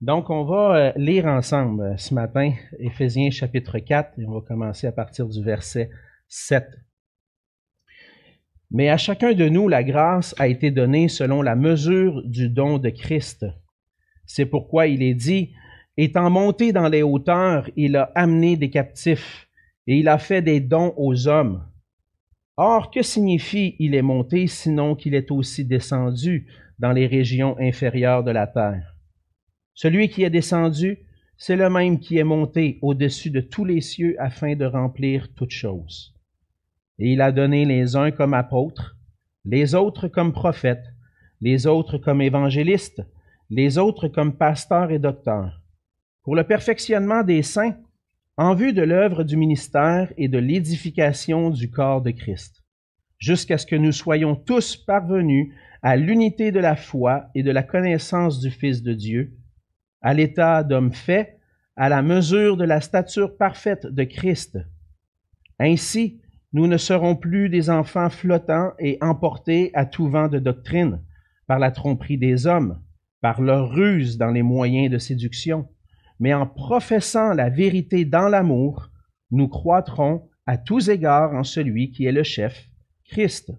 Donc, on va euh, lire ensemble euh, ce matin Éphésiens chapitre 4 et on va commencer à partir du verset 7. Mais à chacun de nous, la grâce a été donnée selon la mesure du don de Christ. C'est pourquoi il est dit, étant monté dans les hauteurs, il a amené des captifs et il a fait des dons aux hommes. Or, que signifie il est monté sinon qu'il est aussi descendu dans les régions inférieures de la terre? Celui qui est descendu, c'est le même qui est monté au-dessus de tous les cieux afin de remplir toutes choses. Et il a donné les uns comme apôtres, les autres comme prophètes, les autres comme évangélistes, les autres comme pasteurs et docteurs, pour le perfectionnement des saints, en vue de l'œuvre du ministère et de l'édification du corps de Christ, jusqu'à ce que nous soyons tous parvenus à l'unité de la foi et de la connaissance du Fils de Dieu, à l'état d'homme fait, à la mesure de la stature parfaite de Christ. Ainsi, nous ne serons plus des enfants flottants et emportés à tout vent de doctrine, par la tromperie des hommes, par leur ruse dans les moyens de séduction, mais en professant la vérité dans l'amour, nous croîtrons à tous égards en celui qui est le chef, Christ.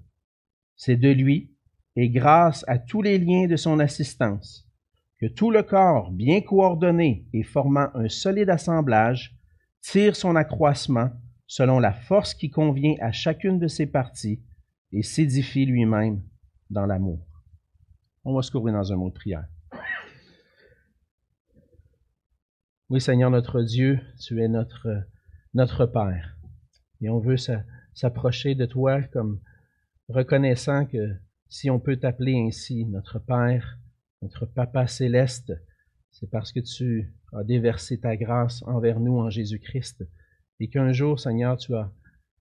C'est de lui, et grâce à tous les liens de son assistance, que tout le corps, bien coordonné et formant un solide assemblage, tire son accroissement selon la force qui convient à chacune de ses parties et s'édifie lui-même dans l'amour. On va se couvrir dans un mot de prière. Oui, Seigneur notre Dieu, tu es notre, notre Père. Et on veut s'approcher de toi comme reconnaissant que si on peut t'appeler ainsi notre Père, notre Papa céleste, c'est parce que tu as déversé ta grâce envers nous en Jésus-Christ et qu'un jour, Seigneur, tu as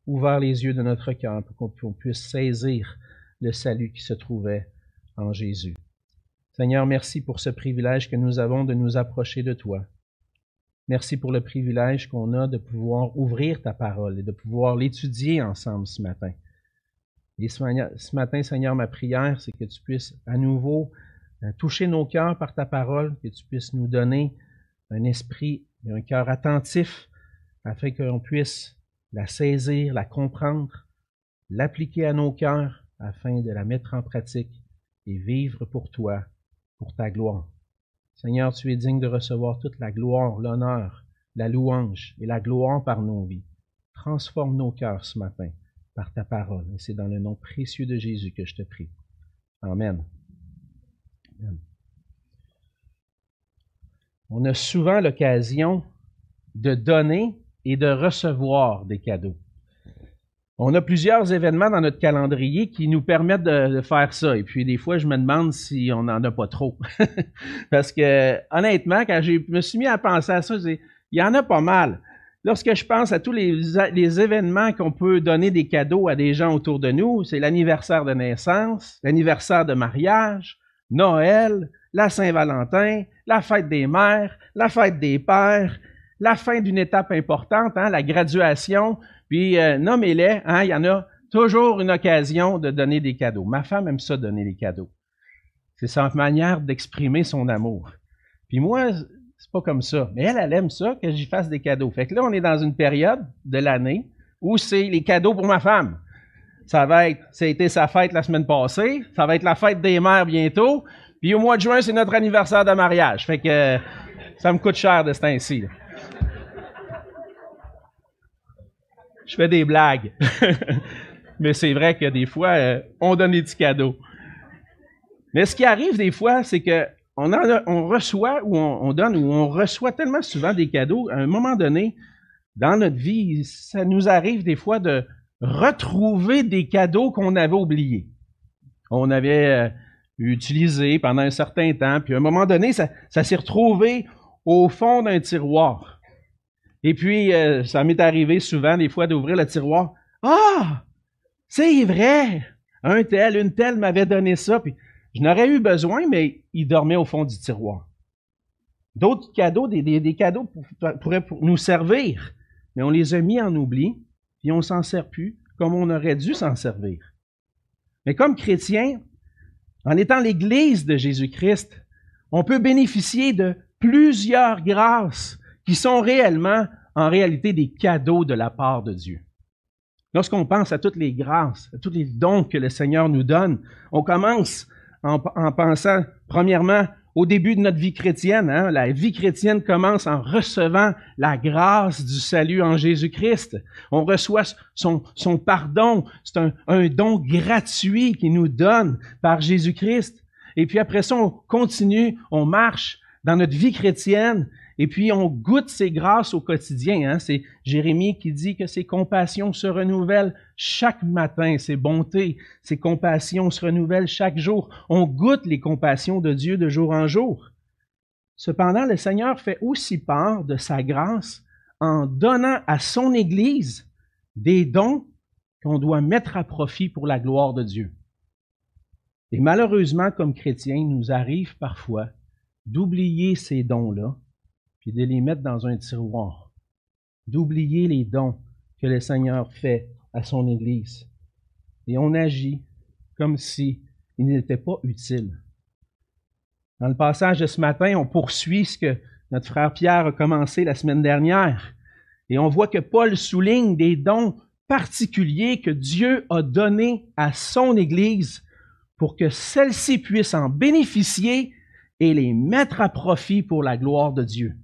ouvert les yeux de notre cœur pour qu'on puisse saisir le salut qui se trouvait en Jésus. Seigneur, merci pour ce privilège que nous avons de nous approcher de toi. Merci pour le privilège qu'on a de pouvoir ouvrir ta parole et de pouvoir l'étudier ensemble ce matin. Et ce matin, Seigneur, ma prière, c'est que tu puisses à nouveau toucher nos cœurs par ta parole, que tu puisses nous donner un esprit et un cœur attentif afin qu'on puisse la saisir, la comprendre, l'appliquer à nos cœurs afin de la mettre en pratique et vivre pour toi, pour ta gloire. Seigneur, tu es digne de recevoir toute la gloire, l'honneur, la louange et la gloire par nos vies. Transforme nos cœurs ce matin par ta parole. Et c'est dans le nom précieux de Jésus que je te prie. Amen. On a souvent l'occasion de donner et de recevoir des cadeaux. On a plusieurs événements dans notre calendrier qui nous permettent de, faire ça. Et puis, des fois, je me demande si on n'en a pas trop. Parce que, honnêtement, quand je me suis mis à penser à ça, il y en a pas mal. Lorsque je pense à tous les événements qu'on peut donner des cadeaux à des gens autour de nous, c'est l'anniversaire de naissance, l'anniversaire de mariage, Noël, la Saint-Valentin, la fête des mères, la fête des pères, la fin d'une étape importante, hein, la graduation, puis euh, nommez-les, hein, il y en a toujours une occasion de donner des cadeaux. Ma femme aime ça donner des cadeaux. C'est sa manière d'exprimer son amour. Puis moi, c'est pas comme ça. Mais elle, elle aime ça que j'y fasse des cadeaux. Fait que là, on est dans une période de l'année où c'est les cadeaux pour ma femme. Ça va être, ça a été sa fête la semaine passée, ça va être la fête des mères bientôt, puis au mois de juin, c'est notre anniversaire de mariage. Fait que ça me coûte cher de ce temps-ci. Je fais des blagues. Mais c'est vrai que des fois, euh, on donne des petits cadeaux. Mais ce qui arrive des fois, c'est que on, reçoit ou on, donne ou on reçoit tellement souvent des cadeaux, à un moment donné, dans notre vie, ça nous arrive des fois de retrouver des cadeaux qu'on avait oubliés. On avait euh, utilisé pendant un certain temps, puis à un moment donné, ça, s'est retrouvé au fond d'un tiroir. Et puis, euh, ça m'est arrivé souvent, des fois, d'ouvrir le tiroir. Ah! C'est vrai! Un tel, une telle m'avait donné ça, puis je n'aurais eu besoin, mais il dormait au fond du tiroir. D'autres cadeaux, des, cadeaux pourraient nous servir, mais on les a mis en oubli, puis on s'en sert plus comme on aurait dû s'en servir. Mais comme chrétien, en étant l'Église de Jésus-Christ, on peut bénéficier de plusieurs grâces qui sont réellement, en réalité, des cadeaux de la part de Dieu. Lorsqu'on pense à toutes les grâces, à tous les dons que le Seigneur nous donne, on commence en, pensant, premièrement, au début de notre vie chrétienne. Hein, la vie chrétienne commence en recevant la grâce du salut en Jésus-Christ. On reçoit son, pardon. C'est un, un don gratuit qu'il nous donne par Jésus-Christ. Et puis après ça, on continue, on marche dans notre vie chrétienne et puis, on goûte ses grâces au quotidien. Hein? C'est Jérémie qui dit que ses compassions se renouvellent chaque matin, ses bontés, ses compassions se renouvellent chaque jour. On goûte les compassions de Dieu de jour en jour. Cependant, le Seigneur fait aussi part de sa grâce en donnant à son Église des dons qu'on doit mettre à profit pour la gloire de Dieu. Et malheureusement, comme chrétiens, il nous arrive parfois d'oublier ces dons-là puis de les mettre dans un tiroir, d'oublier les dons que le Seigneur fait à son Église. Et on agit comme si n'était pas utile. Dans le passage de ce matin, on poursuit ce que notre frère Pierre a commencé la semaine dernière. Et on voit que Paul souligne des dons particuliers que Dieu a donnés à son Église pour que celle-ci puisse en bénéficier et les mettre à profit pour la gloire de Dieu.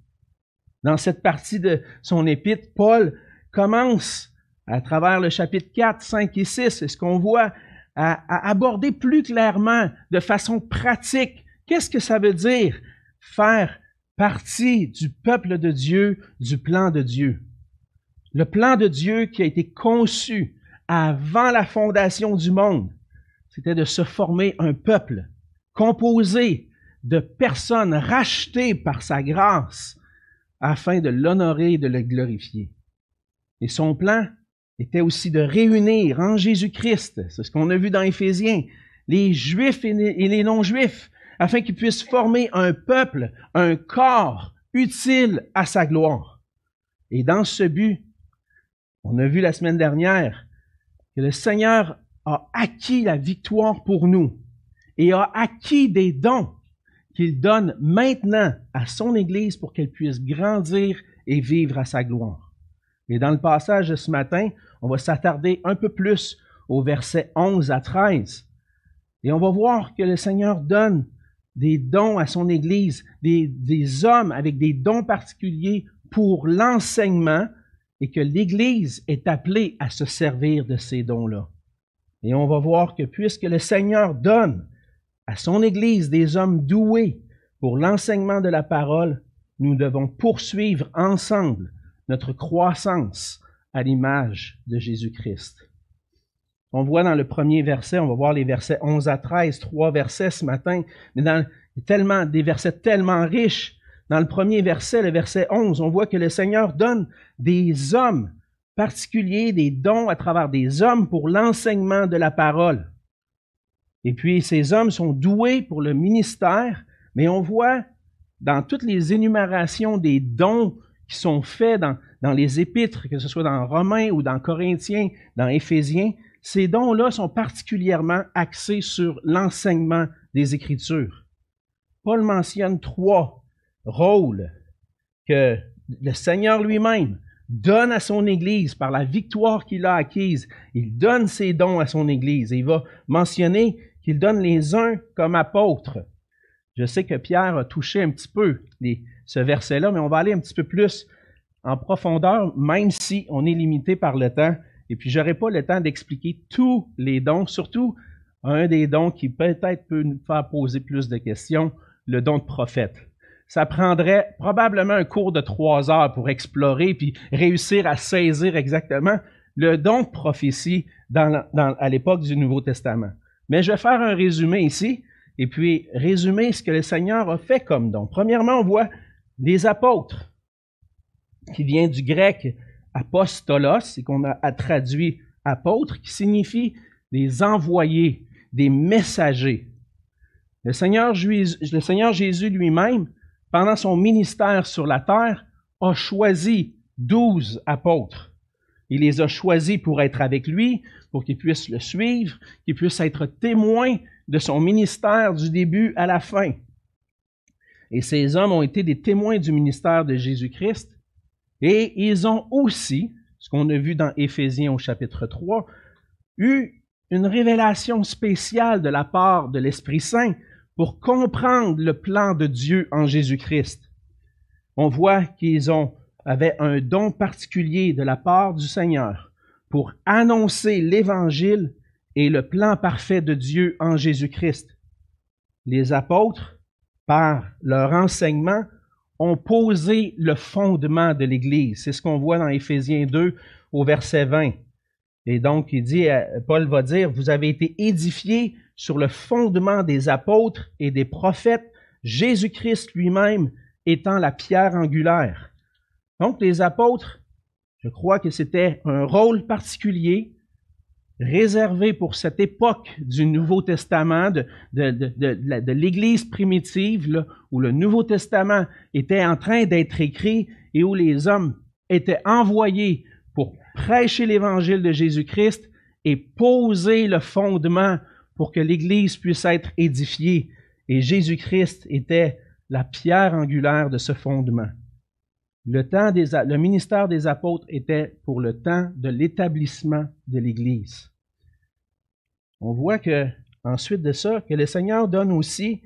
Dans cette partie de son épître, Paul commence à travers le chapitre 4, 5 et 6, c'est ce qu'on voit, à, aborder plus clairement, de façon pratique, qu'est-ce que ça veut dire faire partie du peuple de Dieu, du plan de Dieu. Le plan de Dieu qui a été conçu avant la fondation du monde, c'était de se former un peuple composé de personnes rachetées par sa grâce, afin de l'honorer et de le glorifier. Et son plan était aussi de réunir en Jésus-Christ, c'est ce qu'on a vu dans Éphésiens, les Juifs et les non-Juifs, afin qu'ils puissent former un peuple, un corps utile à sa gloire. Et dans ce but, on a vu la semaine dernière que le Seigneur a acquis la victoire pour nous et a acquis des dons qu'il donne maintenant à son Église pour qu'elle puisse grandir et vivre à sa gloire. Et dans le passage de ce matin, on va s'attarder un peu plus au verset 11 à 13. Et on va voir que le Seigneur donne des dons à son Église, des, des hommes avec des dons particuliers pour l'enseignement et que l'Église est appelée à se servir de ces dons-là. Et on va voir que puisque le Seigneur donne à son Église des hommes doués pour l'enseignement de la parole, nous devons poursuivre ensemble notre croissance à l'image de Jésus-Christ. On voit dans le premier verset, on va voir les versets 11 à 13, trois versets ce matin, mais dans des versets tellement riches. Dans le premier verset, le verset 11, on voit que le Seigneur donne des hommes particuliers, des dons à travers des hommes pour l'enseignement de la parole. Et puis, ces hommes sont doués pour le ministère, mais on voit dans toutes les énumérations des dons qui sont faits dans, les épîtres, que ce soit dans Romains ou dans Corinthiens, dans Éphésiens, ces dons-là sont particulièrement axés sur l'enseignement des Écritures. Paul mentionne trois rôles que le Seigneur lui-même donne à son Église par la victoire qu'il a acquise. Il donne ses dons à son Église. Et il va mentionner qu'il donne les uns comme apôtres. Je sais que Pierre a touché un petit peu ce verset-là, mais on va aller un petit peu plus en profondeur, même si on est limité par le temps. Et puis, j'aurai pas le temps d'expliquer tous les dons, surtout un des dons qui peut-être peut nous faire poser plus de questions, le don de prophète. Ça prendrait probablement un cours de trois heures pour explorer puis réussir à saisir exactement le don de prophétie à l'époque du Nouveau Testament. Mais je vais faire un résumé ici, et puis résumer ce que le Seigneur a fait comme don. Premièrement, on voit les apôtres, qui vient du grec apostolos, et qu'on a traduit apôtre, qui signifie des envoyés, des messagers. Le Seigneur, le Seigneur Jésus lui-même, pendant son ministère sur la terre, a choisi douze apôtres. Il les a choisis pour être avec lui, pour qu'ils puissent le suivre, qu'ils puissent être témoins de son ministère du début à la fin. Et ces hommes ont été des témoins du ministère de Jésus-Christ. Et ils ont aussi, ce qu'on a vu dans Éphésiens au chapitre 3, eu une révélation spéciale de la part de l'Esprit Saint pour comprendre le plan de Dieu en Jésus-Christ. On voit qu'ils ont avaient un don particulier de la part du Seigneur pour annoncer l'Évangile et le plan parfait de Dieu en Jésus-Christ. Les apôtres, par leur enseignement, ont posé le fondement de l'Église. C'est ce qu'on voit dans Éphésiens 2 au verset 20. Et donc, il dit, euh, Paul va dire, vous avez été édifiés sur le fondement des apôtres et des prophètes, Jésus-Christ lui-même étant la pierre angulaire. Donc, les apôtres, je crois que c'était un rôle particulier réservé pour cette époque du Nouveau Testament, de, l'Église primitive, où le Nouveau Testament était en train d'être écrit et où les hommes étaient envoyés pour prêcher l'Évangile de Jésus-Christ et poser le fondement pour que l'Église puisse être édifiée. Et Jésus-Christ était la pierre angulaire de ce fondement. Le, ministère des apôtres était pour le temps de l'établissement de l'Église. On voit que, ensuite de ça, que le Seigneur donne aussi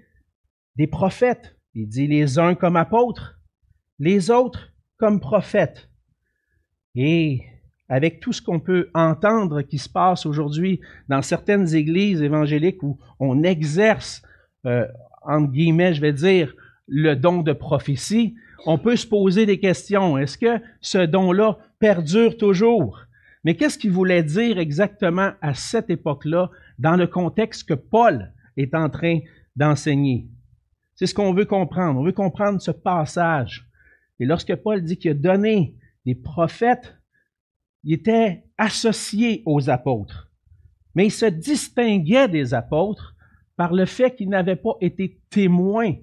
des prophètes. Il dit les uns comme apôtres, les autres comme prophètes. Et avec tout ce qu'on peut entendre qui se passe aujourd'hui dans certaines églises évangéliques où on exerce, euh, entre guillemets, je vais dire, le don de prophétie, on peut se poser des questions. Est-ce que ce don-là perdure toujours? Mais qu'est-ce qu'il voulait dire exactement à cette époque-là, dans le contexte que Paul est en train d'enseigner? C'est ce qu'on veut comprendre. On veut comprendre ce passage. Et lorsque Paul dit qu'il a donné des prophètes, il était associé aux apôtres. Mais il se distinguait des apôtres par le fait qu'il n'avait pas été témoin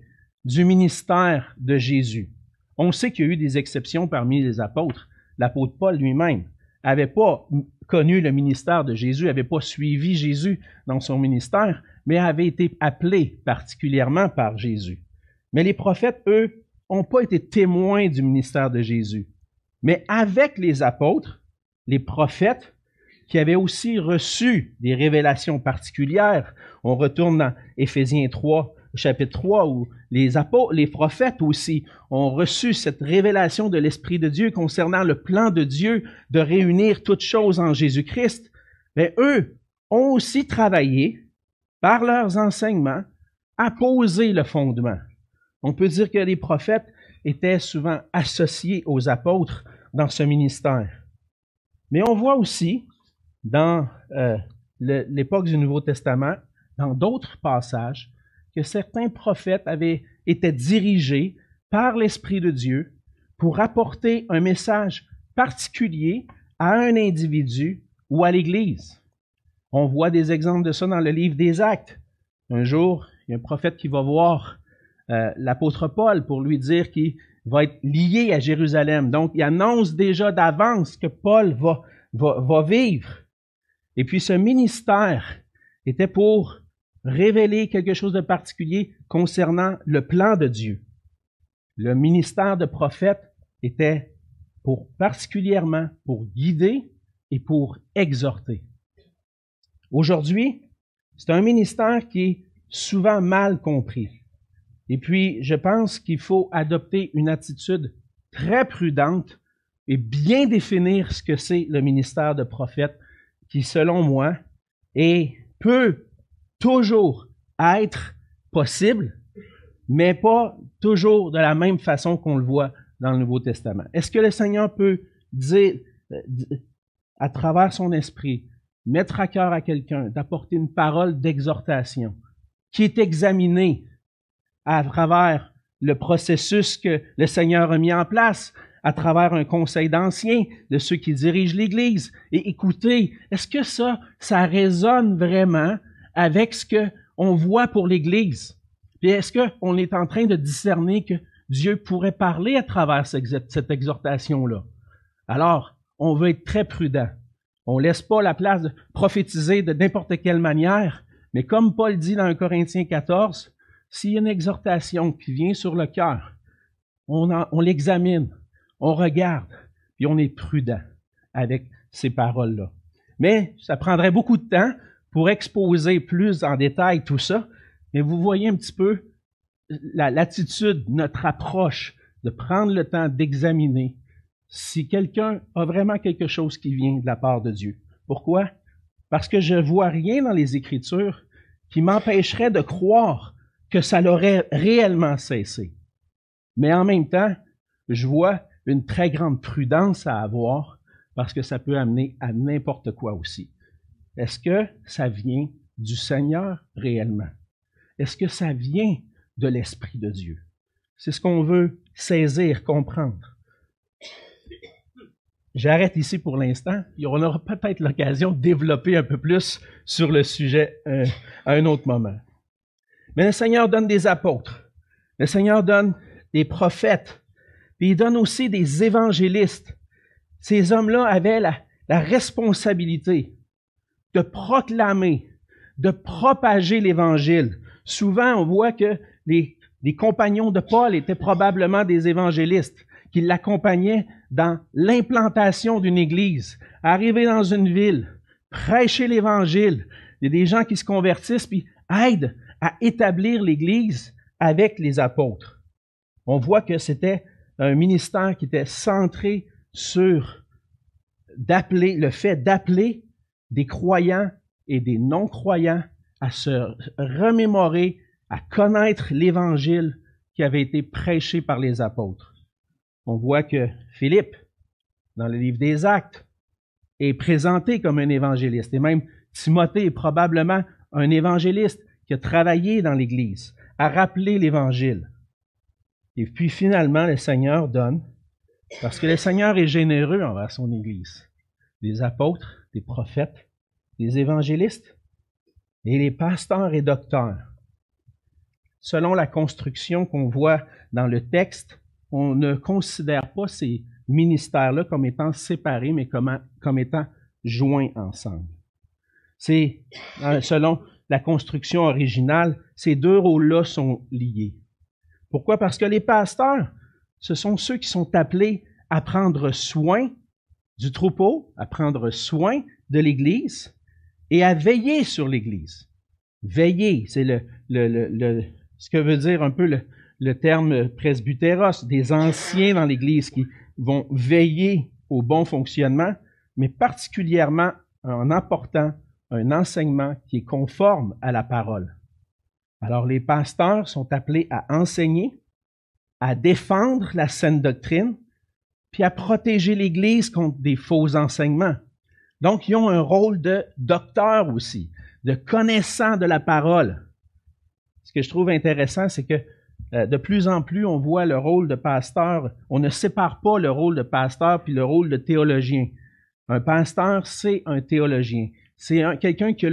du ministère de Jésus. On sait qu'il y a eu des exceptions parmi les apôtres. L'apôtre Paul lui-même n'avait pas connu le ministère de Jésus, n'avait pas suivi Jésus dans son ministère, mais avait été appelé particulièrement par Jésus. Mais les prophètes, eux, n'ont pas été témoins du ministère de Jésus. Mais avec les apôtres, les prophètes, qui avaient aussi reçu des révélations particulières, on retourne dans Éphésiens 3, chapitre 3, où les apôtres, les prophètes aussi ont reçu cette révélation de l'Esprit de Dieu concernant le plan de Dieu de réunir toutes choses en Jésus-Christ, mais eux ont aussi travaillé par leurs enseignements à poser le fondement. On peut dire que les prophètes étaient souvent associés aux apôtres dans ce ministère. Mais on voit aussi dans euh, l'époque du Nouveau Testament, dans d'autres passages, que certains prophètes avaient été dirigés par l'Esprit de Dieu pour apporter un message particulier à un individu ou à l'Église. On voit des exemples de ça dans le livre des Actes. Un jour, il y a un prophète qui va voir euh, l'apôtre Paul pour lui dire qu'il va être lié à Jérusalem. Donc, il annonce déjà d'avance que Paul va, vivre. Et puis, ce ministère était pour révéler quelque chose de particulier concernant le plan de Dieu. Le ministère de prophète était pour particulièrement pour guider et pour exhorter. Aujourd'hui, c'est un ministère qui est souvent mal compris. Et puis, je pense qu'il faut adopter une attitude très prudente et bien définir ce que c'est le ministère de prophète qui, selon moi, est peu toujours être possible, mais pas toujours de la même façon qu'on le voit dans le Nouveau Testament. Est-ce que le Seigneur peut dire, euh, à travers son esprit, mettre à cœur à quelqu'un, d'apporter une parole d'exhortation qui est examinée à travers le processus que le Seigneur a mis en place, à travers un conseil d'anciens, de ceux qui dirigent l'Église? Et écoutez, est-ce que ça, ça résonne vraiment avec ce qu'on voit pour l'Église? Puis est-ce qu'on est en train de discerner que Dieu pourrait parler à travers cette exhortation-là? Alors, on veut être très prudent. On ne laisse pas la place de prophétiser de n'importe quelle manière, mais comme Paul dit dans 1 Corinthiens 14, s'il y a une exhortation qui vient sur le cœur, on, on l'examine, on regarde, puis on est prudent avec ces paroles-là. Mais ça prendrait beaucoup de temps pour exposer plus en détail tout ça. Mais vous voyez un petit peu l'attitude, notre approche de prendre le temps d'examiner si quelqu'un a vraiment quelque chose qui vient de la part de Dieu. Pourquoi? Parce que je vois rien dans les Écritures qui m'empêcherait de croire que ça l'aurait réellement cessé. Mais en même temps, je vois une très grande prudence à avoir parce que ça peut amener à n'importe quoi aussi. Est-ce que ça vient du Seigneur réellement? Est-ce que ça vient de l'Esprit de Dieu? C'est ce qu'on veut saisir, comprendre. J'arrête ici pour l'instant. On aura peut-être l'occasion de développer un peu plus sur le sujet euh, à un autre moment. Mais le Seigneur donne des apôtres. Le Seigneur donne des prophètes. Puis il donne aussi des évangélistes. Ces hommes-là avaient la, la responsabilité de proclamer, de propager l'Évangile. Souvent, on voit que les, compagnons de Paul étaient probablement des évangélistes qui l'accompagnaient dans l'implantation d'une église, arriver dans une ville, prêcher l'Évangile. Il y a des gens qui se convertissent puis aident à établir l'Église avec les apôtres. On voit que c'était un ministère qui était centré sur d'appeler, le fait d'appeler des croyants et des non-croyants à se remémorer, à connaître l'Évangile qui avait été prêché par les apôtres. On voit que Philippe, dans le livre des Actes, est présenté comme un évangéliste. Et même Timothée est probablement un évangéliste qui a travaillé dans l'Église, a rappelé l'Évangile. Et puis finalement, le Seigneur donne, parce que le Seigneur est généreux envers son Église, des apôtres, des prophètes, des évangélistes et les pasteurs et docteurs. Selon la construction qu'on voit dans le texte, on ne considère pas ces ministères-là comme étant séparés, mais comme, étant joints ensemble. C'est, euh, selon la construction originale, ces deux rôles-là sont liés. Pourquoi? Parce que les pasteurs, ce sont ceux qui sont appelés à prendre soin du troupeau, à prendre soin de l'Église et à veiller sur l'Église. Veiller, c'est le, ce que veut dire un peu le, le terme presbytéros, des anciens dans l'Église qui vont veiller au bon fonctionnement, mais particulièrement en apportant un enseignement qui est conforme à la parole. Alors les pasteurs sont appelés à enseigner, à défendre la saine doctrine, puis à protéger l'Église contre des faux enseignements. Donc, ils ont un rôle de docteur aussi, de connaissant de la parole. Ce que je trouve intéressant, c'est que euh, de plus en plus, on voit le rôle de pasteur. On ne sépare pas le rôle de pasteur puis le rôle de théologien. Un pasteur, c'est un théologien. C'est quelqu'un qui, a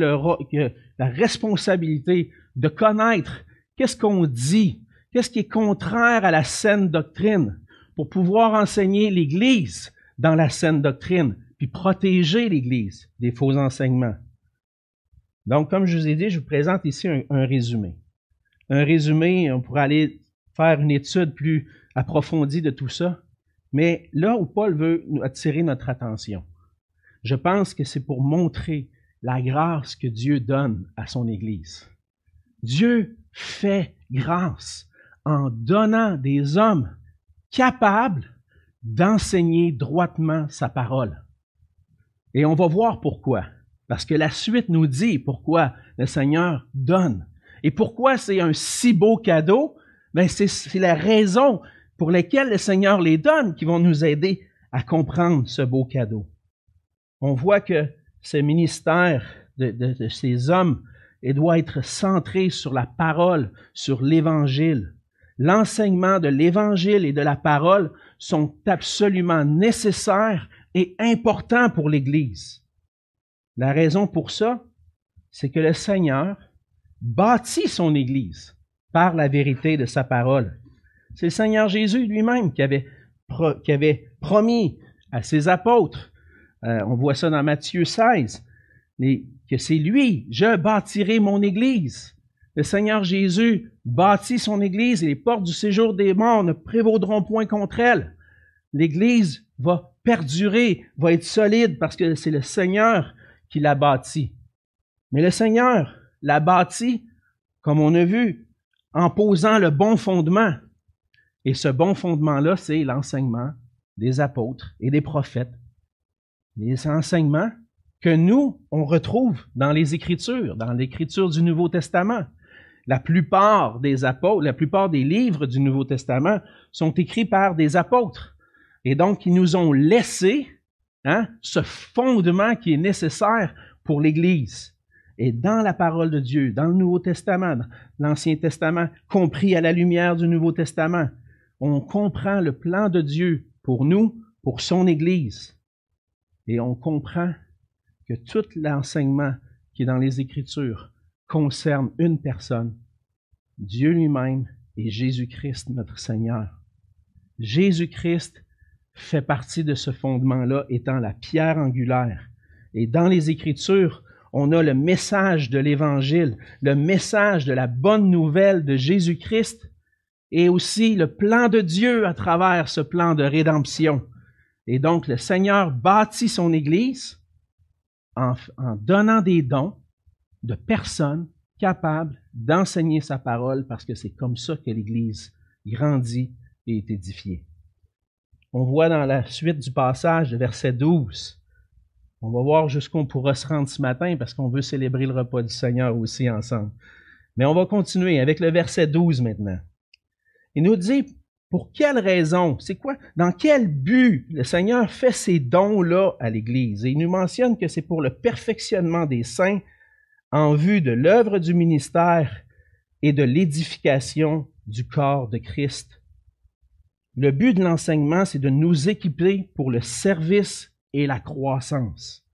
la responsabilité de connaître qu'est-ce qu'on dit, qu'est-ce qui est contraire à la saine doctrine, pour pouvoir enseigner l'Église dans la saine doctrine, puis protéger l'Église des faux enseignements. Donc, comme je vous ai dit, je vous présente ici un, résumé. Un résumé, on pourrait aller faire une étude plus approfondie de tout ça, mais là où Paul veut attirer notre attention, je pense que c'est pour montrer la grâce que Dieu donne à son Église. Dieu fait grâce en donnant des hommes capables d'enseigner droitement sa parole. Et on va voir pourquoi. Parce que la suite nous dit pourquoi le Seigneur donne. Et pourquoi c'est un si beau cadeau? Ben c'est la raison pour laquelle le Seigneur les donne qui vont nous aider à comprendre ce beau cadeau on voit que ce ministère de, ces hommes doit être centré sur la parole, sur l'Évangile. L'enseignement de l'Évangile et de la parole sont absolument nécessaires et importants pour l'Église. La raison pour ça, c'est que le Seigneur bâtit son Église par la vérité de sa parole. C'est le Seigneur Jésus lui-même qui avait, promis à ses apôtres euh, on voit ça dans Matthieu 16, mais que c'est lui, je bâtirai mon Église. Le Seigneur Jésus bâtit son Église et les portes du séjour des morts ne prévaudront point contre elle. L'Église va perdurer, va être solide parce que c'est le Seigneur qui l'a bâti. Mais le Seigneur l'a bâti, comme on a vu, en posant le bon fondement. Et ce bon fondement-là, c'est l'enseignement des apôtres et des prophètes. Les enseignements que nous, on retrouve dans les Écritures, dans l'Écriture du Nouveau Testament. La plupart des apôtres, la plupart des livres du Nouveau Testament sont écrits par des apôtres. Et donc, ils nous ont laissé hein, ce fondement qui est nécessaire pour l'Église. Et dans la parole de Dieu, dans le Nouveau Testament, l'Ancien Testament, compris à la lumière du Nouveau Testament, on comprend le plan de Dieu pour nous, pour son Église. Et on comprend que tout l'enseignement qui est dans les Écritures concerne une personne, Dieu lui-même et Jésus-Christ, notre Seigneur. Jésus-Christ fait partie de ce fondement-là, étant la pierre angulaire. Et dans les Écritures, on a le message de l'Évangile, le message de la bonne nouvelle de Jésus-Christ et aussi le plan de Dieu à travers ce plan de rédemption. Et donc, le Seigneur bâtit son Église en, donnant des dons de personnes capables d'enseigner sa parole parce que c'est comme ça que l'Église grandit et est édifiée. On voit dans la suite du passage, verset 12. On va voir jusqu'où on pourra se rendre ce matin parce qu'on veut célébrer le repas du Seigneur aussi ensemble. Mais on va continuer avec le verset 12 maintenant. Il nous dit pour quelle raison? C'est quoi? Dans quel but le Seigneur fait ces dons-là à l'Église? Et il nous mentionne que c'est pour le perfectionnement des saints en vue de l'œuvre du ministère et de l'édification du corps de Christ. Le but de l'enseignement, c'est de nous équiper pour le service et la croissance.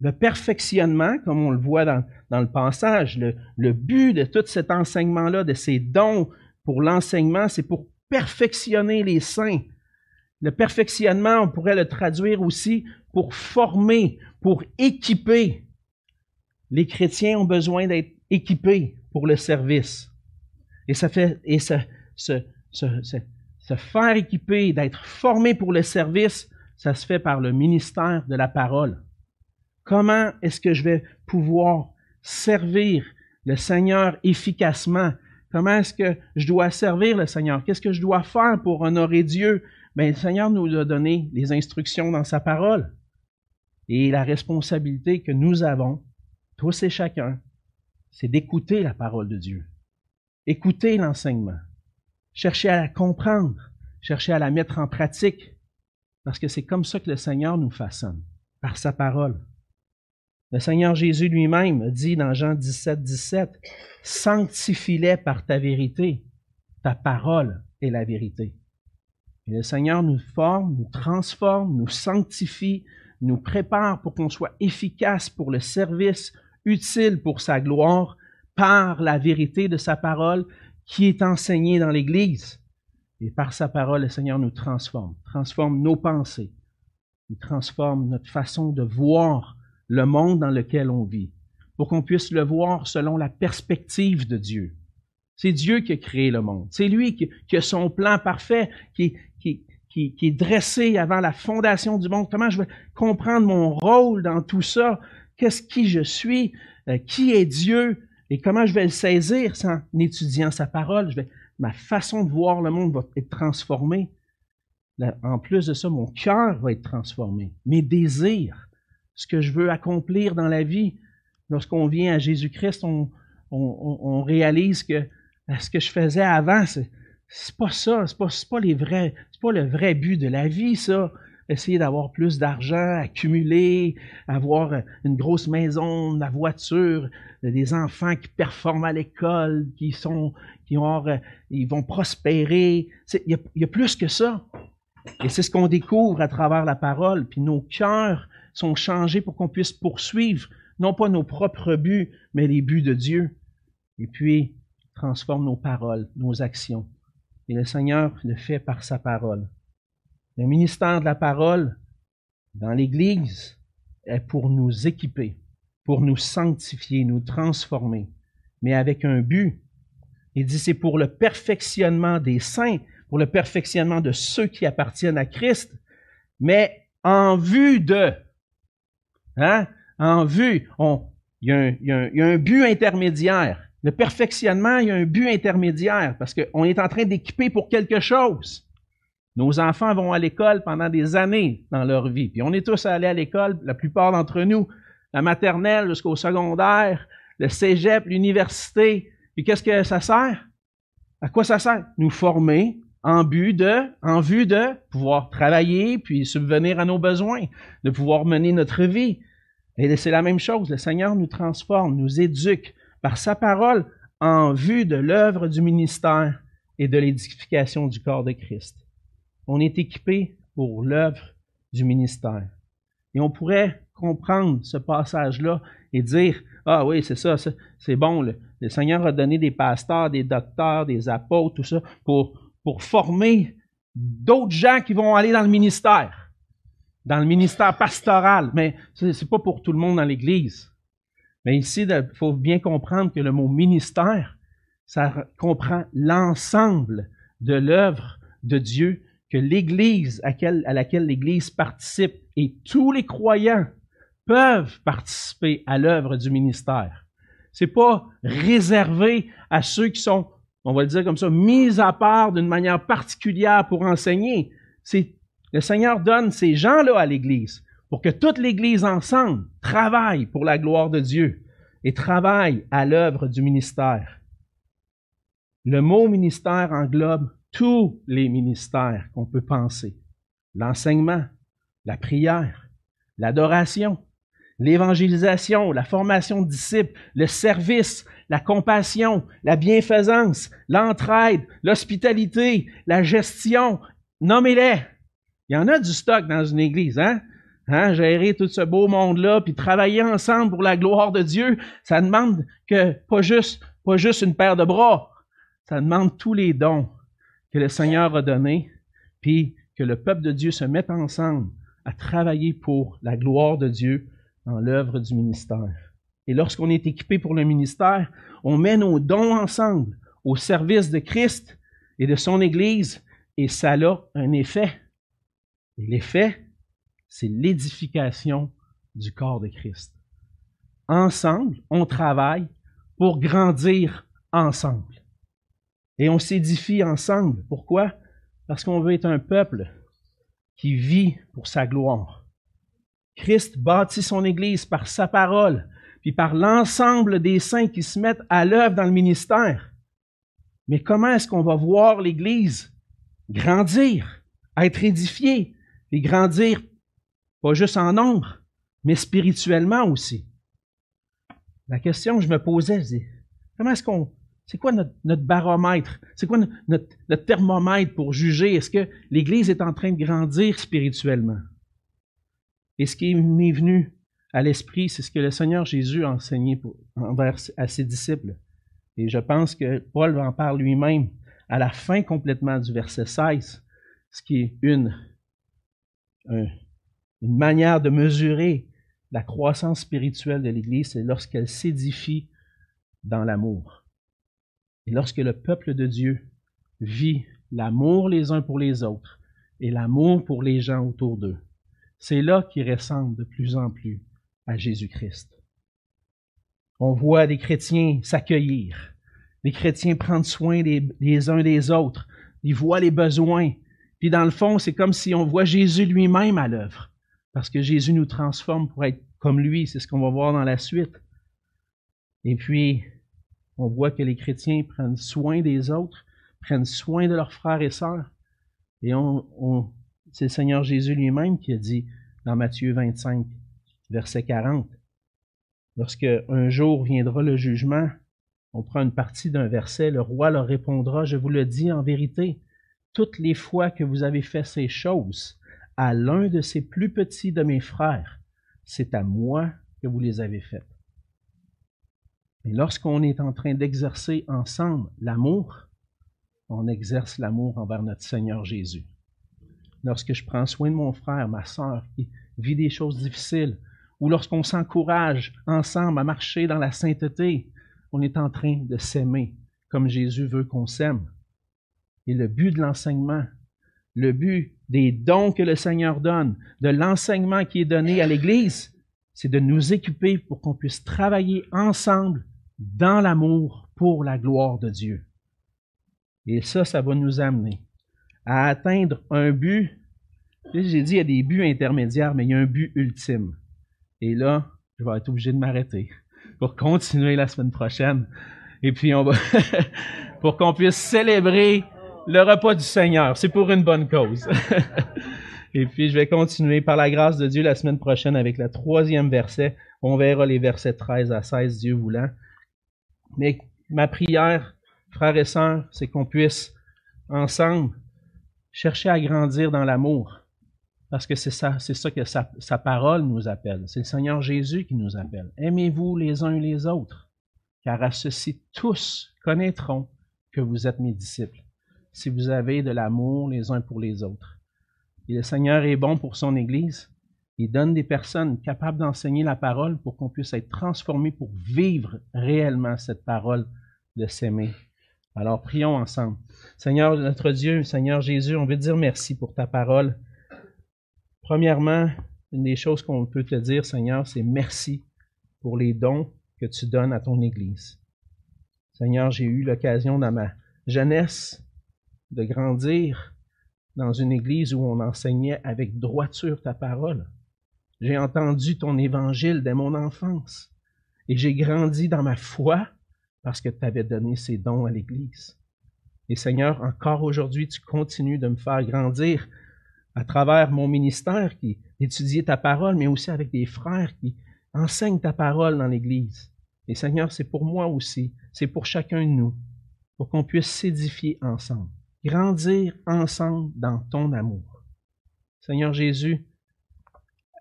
Le perfectionnement, comme on le voit dans, le passage, le, le but de tout cet enseignement-là, de ces dons pour l'enseignement, c'est pour perfectionner les saints. Le perfectionnement, on pourrait le traduire aussi pour former, pour équiper. Les chrétiens ont besoin d'être équipés pour le service. Et se, se faire équiper, d'être formé pour le service, ça se fait par le ministère de la parole. Comment est-ce que je vais pouvoir servir le Seigneur efficacement? Comment est-ce que je dois servir le Seigneur? Qu'est-ce que je dois faire pour honorer Dieu? Bien, le Seigneur nous a donné les instructions dans sa parole. Et la responsabilité que nous avons, tous et chacun, c'est d'écouter la parole de Dieu. Écouter l'enseignement. Chercher à la comprendre. Chercher à la mettre en pratique. Parce que c'est comme ça que le Seigneur nous façonne, par sa parole. Le Seigneur Jésus lui-même dit dans Jean 17, 17, Sanctifie-les par ta vérité, ta parole est la vérité. Et le Seigneur nous forme, nous transforme, nous sanctifie, nous prépare pour qu'on soit efficace pour le service, utile pour sa gloire, par la vérité de sa parole qui est enseignée dans l'Église. Et par sa parole, le Seigneur nous transforme, transforme nos pensées, il transforme notre façon de voir le monde dans lequel on vit, pour qu'on puisse le voir selon la perspective de Dieu. C'est Dieu qui a créé le monde. C'est lui qui, a son plan parfait, qui, qui, qui, est dressé avant la fondation du monde. Comment je vais comprendre mon rôle dans tout ça? Qu'est-ce qui je suis? Euh, qui est Dieu? Et comment je vais le saisir en étudiant sa parole? Ma façon de voir le monde va être transformée. En plus de ça, mon cœur va être transformé. Mes désirs, ce que je veux accomplir dans la vie. Lorsqu'on vient à Jésus-Christ, on, réalise que euh, ce que je faisais avant, c'est, c'est pas ça, c'est pas, pas c'est pas le vrai but de la vie, ça. Essayer d'avoir plus d'argent, accumuler, avoir une grosse maison, la voiture, des enfants qui performent à l'école, qui sont, qui ont, ils vont prospérer. Il y, y, a plus que ça. Et c'est ce qu'on découvre à travers la parole. Puis nos cœurs sont changés pour qu'on puisse poursuivre, non pas nos propres buts, mais les buts de Dieu. Et puis, transforme nos paroles, nos actions. Et le Seigneur le fait par sa parole. Le ministère de la parole dans l'Église est pour nous équiper, pour nous sanctifier, nous transformer. mais avec un but. Il dit c'est pour le perfectionnement des saints, pour le perfectionnement de ceux qui appartiennent à Christ, mais en vue de, hein, en vue, un, il y a un but intermédiaire. Le perfectionnement, il y a un but intermédiaire parce qu'on est en train d'équiper pour quelque chose. Nos enfants vont à l'école pendant des années dans leur vie. Puis on est tous allés à l'école, la plupart d'entre nous, la maternelle jusqu'au secondaire, le cégep, l'université. Puis qu'est-ce que ça sert? À quoi ça sert? Nous former en but de, en vue de pouvoir travailler puis subvenir à nos besoins, de pouvoir mener notre vie. Et c'est la même chose. Le Seigneur nous transforme, nous éduque par sa parole en vue de l'œuvre du ministère et de l'édification du corps de Christ. On est équipé pour l'œuvre du ministère. Et on pourrait comprendre ce passage-là et dire, ah oui, c'est ça, c'est bon, le, Seigneur a donné des pasteurs, des docteurs, des apôtres, tout ça, pour, pour former d'autres gens qui vont aller dans le ministère, dans le ministère pastoral. Mais ce n'est pas pour tout le monde dans l'Église. Mais ici, il faut bien comprendre que le mot ministère, ça comprend l'ensemble de l'œuvre de Dieu que l'Église à, laquelle l'Église participe et tous les croyants peuvent participer à l'œuvre du ministère. C'est pas réservé à ceux qui sont, on va le dire comme ça, mis à part d'une manière particulière pour enseigner. Le Seigneur donne ces gens-là à l'Église pour que toute l'Église ensemble travaille pour la gloire de Dieu et travaille à l'œuvre du ministère. Le mot ministère englobe tous les ministères qu'on peut penser. L'enseignement, la prière, l'adoration, l'évangélisation, la formation de disciples, le service, la compassion, la bienfaisance, l'entraide, l'hospitalité, la gestion. Nommez-les. Il y en a du stock dans une église, hein? Hein, gérer tout ce beau monde-là, puis travailler ensemble pour la gloire de Dieu, ça demande que pas juste, pas juste une paire de bras, ça demande tous les dons que le Seigneur a donnés, puis que le peuple de Dieu se mette ensemble à travailler pour la gloire de Dieu dans l'œuvre du ministère. Et lorsqu'on est équipé pour le ministère, on met nos dons ensemble au service de Christ et de son Église, et ça a un effet. Et l'effet, c'est l'édification du corps de Christ. Ensemble, on travaille pour grandir ensemble. Et on s'édifie ensemble. Pourquoi? Parce qu'on veut être un peuple qui vit pour sa gloire. Christ bâtit son Église par sa parole, puis par l'ensemble des saints qui se mettent à l'œuvre dans le ministère. Mais comment est-ce qu'on va voir l'Église grandir, être édifiée, et grandir pas juste en nombre, mais spirituellement aussi? La question que je me posais, c'est comment est-ce qu'on. C'est quoi notre, baromètre? C'est quoi notre, thermomètre pour juger est-ce que l'Église est en train de grandir spirituellement? Et ce qui m'est venu à l'esprit, c'est ce que le Seigneur Jésus a enseigné à ses disciples. Et je pense que Paul en parle lui-même à la fin complètement du verset 16, ce qui est une, un, une manière de mesurer la croissance spirituelle de l'Église, c'est lorsqu'elle s'édifie dans l'amour. Et lorsque le peuple de Dieu vit l'amour les uns pour les autres et l'amour pour les gens autour d'eux, c'est là qu'ils ressemblent de plus en plus à Jésus-Christ. On voit des chrétiens s'accueillir, des chrétiens prendre soin des, des uns des autres, ils voient les besoins. Puis dans le fond, c'est comme si on voit Jésus lui-même à l'œuvre. Parce que Jésus nous transforme pour être comme lui, c'est ce qu'on va voir dans la suite. Et puis, on voit que les chrétiens prennent soin des autres, prennent soin de leurs frères et sœurs. Et c'est le Seigneur Jésus lui-même qui a dit dans Matthieu 25, verset 40, lorsque un jour viendra le jugement, on prend une partie d'un verset, le roi leur répondra, je vous le dis en vérité, toutes les fois que vous avez fait ces choses à l'un de ces plus petits de mes frères, c'est à moi que vous les avez faites. Et lorsqu'on est en train d'exercer ensemble l'amour, on exerce l'amour envers notre Seigneur Jésus. Lorsque je prends soin de mon frère, ma soeur, qui vit des choses difficiles, ou lorsqu'on s'encourage ensemble à marcher dans la sainteté, on est en train de s'aimer comme Jésus veut qu'on s'aime. Et le but de l'enseignement, le but des dons que le Seigneur donne, de l'enseignement qui est donné à l'Église, c'est de nous équiper pour qu'on puisse travailler ensemble dans l'amour pour la gloire de Dieu. Et ça, ça va nous amener à atteindre un but. J'ai dit, il y a des buts intermédiaires, mais il y a un but ultime. Et là, je vais être obligé de m'arrêter pour continuer la semaine prochaine. Et puis, on va, pour qu'on puisse célébrer le repas du Seigneur. C'est pour une bonne cause. Et puis, je vais continuer par la grâce de Dieu la semaine prochaine avec le troisième verset. On verra les versets 13 à 16, Dieu voulant. Mais ma prière, frères et sœurs, c'est qu'on puisse ensemble chercher à grandir dans l'amour. Parce que c'est ça, que sa, sa parole nous appelle. C'est le Seigneur Jésus qui nous appelle. Aimez-vous les uns les autres, car à ceci tous connaîtront que vous êtes mes disciples, si vous avez de l'amour les uns pour les autres. Et le Seigneur est bon pour son Église. Il donne des personnes capables d'enseigner la parole pour qu'on puisse être transformé pour vivre réellement cette parole de s'aimer. Alors prions ensemble. Seigneur notre Dieu, Seigneur Jésus, on veut te dire merci pour ta parole. Premièrement, une des choses qu'on peut te dire, Seigneur, c'est merci pour les dons que tu donnes à ton Église. Seigneur, j'ai eu l'occasion dans ma jeunesse de grandir dans une église où on enseignait avec droiture ta parole. J'ai entendu ton évangile dès mon enfance et j'ai grandi dans ma foi parce que tu avais donné ces dons à l'Église. Et Seigneur, encore aujourd'hui, tu continues de me faire grandir à travers mon ministère qui étudie ta parole, mais aussi avec des frères qui enseignent ta parole dans l'Église. Et Seigneur, c'est pour moi aussi, c'est pour chacun de nous, pour qu'on puisse s'édifier ensemble, grandir ensemble dans ton amour. Seigneur Jésus,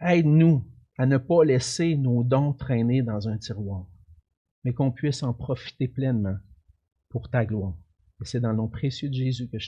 aide-nous à ne pas laisser nos dons traîner dans un tiroir mais qu'on puisse en profiter pleinement pour ta gloire. Et c'est dans le nom précieux de Jésus que je